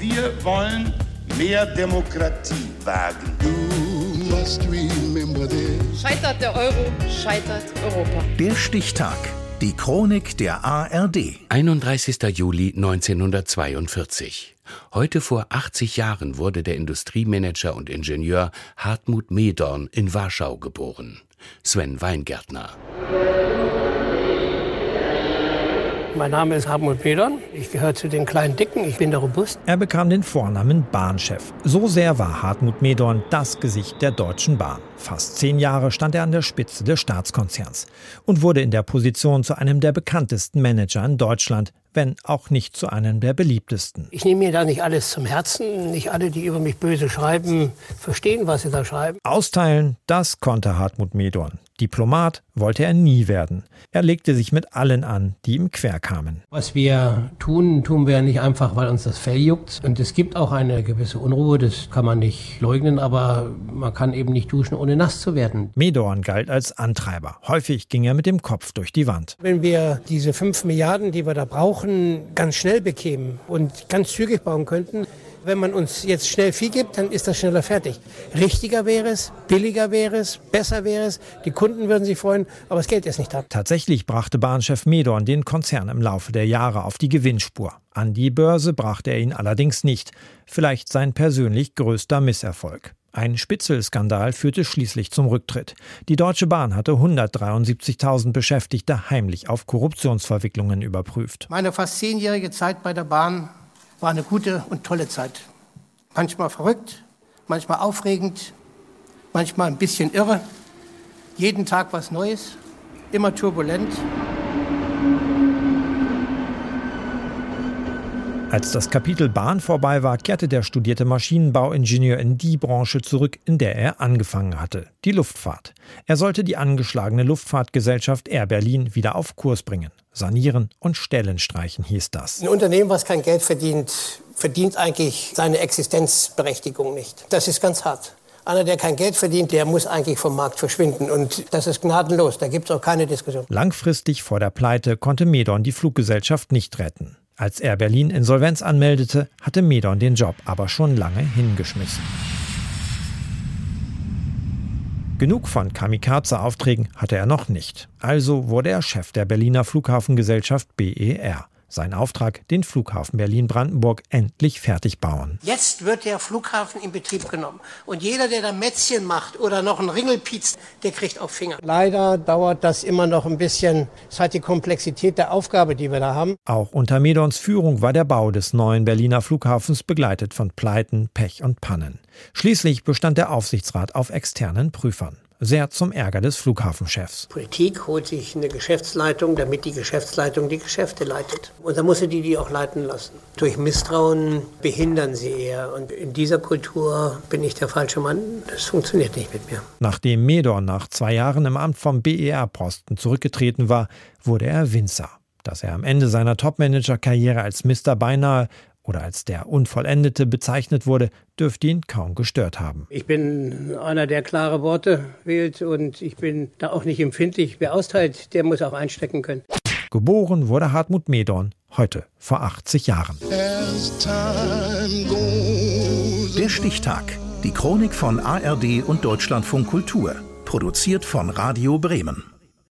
Wir wollen mehr Demokratie wagen. Scheitert der Euro, scheitert Europa. Der Stichtag. Die Chronik der ARD. 31. Juli 1942. Heute vor 80 Jahren wurde der Industriemanager und Ingenieur Hartmut Medorn in Warschau geboren. Sven Weingärtner. Mein Name ist Hartmut Pedern. Ich gehöre zu den kleinen Dicken. Ich bin der Robust. Er bekam den Vornamen Bahnchef. So sehr war Hartmut Medorn das Gesicht der Deutschen Bahn. Fast zehn Jahre stand er an der Spitze des Staatskonzerns und wurde in der Position zu einem der bekanntesten Manager in Deutschland, wenn auch nicht zu einem der beliebtesten. Ich nehme mir da nicht alles zum Herzen. Nicht alle, die über mich böse schreiben, verstehen, was sie da schreiben. Austeilen, das konnte Hartmut Medorn. Diplomat wollte er nie werden. Er legte sich mit allen an, die ihm quer kamen. Was wir tun, tun wir nicht einfach, weil uns das Fell juckt. Und es gibt auch eine gewisse Unruhe, das kann man nicht leugnen, aber man kann eben nicht duschen, ohne nass zu werden. Medorn galt als Antreiber. Häufig ging er mit dem Kopf durch die Wand. Wenn wir diese fünf Milliarden, die wir da brauchen, ganz schnell bekämen und ganz zügig bauen könnten, wenn man uns jetzt schnell viel gibt, dann ist das schneller fertig. Richtiger wäre es, billiger wäre es, besser wäre es, die Kunden würden sich freuen, aber das Geld ist nicht da. Tatsächlich brachte Bahnchef Medorn den Konzern im Laufe der Jahre auf die Gewinnspur. An die Börse brachte er ihn allerdings nicht. Vielleicht sein persönlich größter Misserfolg. Ein Spitzelskandal führte schließlich zum Rücktritt. Die Deutsche Bahn hatte 173.000 Beschäftigte heimlich auf Korruptionsverwicklungen überprüft. Meine fast zehnjährige Zeit bei der Bahn war eine gute und tolle Zeit. Manchmal verrückt, manchmal aufregend, manchmal ein bisschen irre. Jeden Tag was Neues, immer turbulent. Als das Kapitel Bahn vorbei war, kehrte der studierte Maschinenbauingenieur in die Branche zurück, in der er angefangen hatte, die Luftfahrt. Er sollte die angeschlagene Luftfahrtgesellschaft Air Berlin wieder auf Kurs bringen. Sanieren und Stellen streichen hieß das. Ein Unternehmen, was kein Geld verdient, verdient eigentlich seine Existenzberechtigung nicht. Das ist ganz hart. Einer, der kein Geld verdient, der muss eigentlich vom Markt verschwinden. Und das ist gnadenlos. Da gibt es auch keine Diskussion. Langfristig vor der Pleite konnte Medon die Fluggesellschaft nicht retten. Als Air Berlin Insolvenz anmeldete, hatte Medon den Job aber schon lange hingeschmissen. Genug von Kamikaze-Aufträgen hatte er noch nicht. Also wurde er Chef der Berliner Flughafengesellschaft BER. Sein Auftrag, den Flughafen Berlin-Brandenburg endlich fertig bauen. Jetzt wird der Flughafen in Betrieb genommen. Und jeder, der da Mätzchen macht oder noch einen Ringel pietzt, der kriegt auf Finger. Leider dauert das immer noch ein bisschen. Es hat die Komplexität der Aufgabe, die wir da haben. Auch unter Medons Führung war der Bau des neuen Berliner Flughafens begleitet von Pleiten, Pech und Pannen. Schließlich bestand der Aufsichtsrat auf externen Prüfern sehr zum Ärger des Flughafenchefs. Politik holt sich eine Geschäftsleitung, damit die Geschäftsleitung die Geschäfte leitet. Und dann muss sie die die auch leiten lassen. Durch Misstrauen behindern sie eher. Und in dieser Kultur bin ich der falsche Mann. Das funktioniert nicht mit mir. Nachdem Medor nach zwei Jahren im Amt vom BER-Posten zurückgetreten war, wurde er Winzer. Dass er am Ende seiner Topmanager-Karriere als Mister beinahe oder als der Unvollendete bezeichnet wurde, dürfte ihn kaum gestört haben. Ich bin einer, der klare Worte wählt und ich bin da auch nicht empfindlich. Wer austeilt, der muss auch einstecken können. Geboren wurde Hartmut Medorn heute vor 80 Jahren. Der Stichtag. Die Chronik von ARD und Deutschlandfunk Kultur. Produziert von Radio Bremen.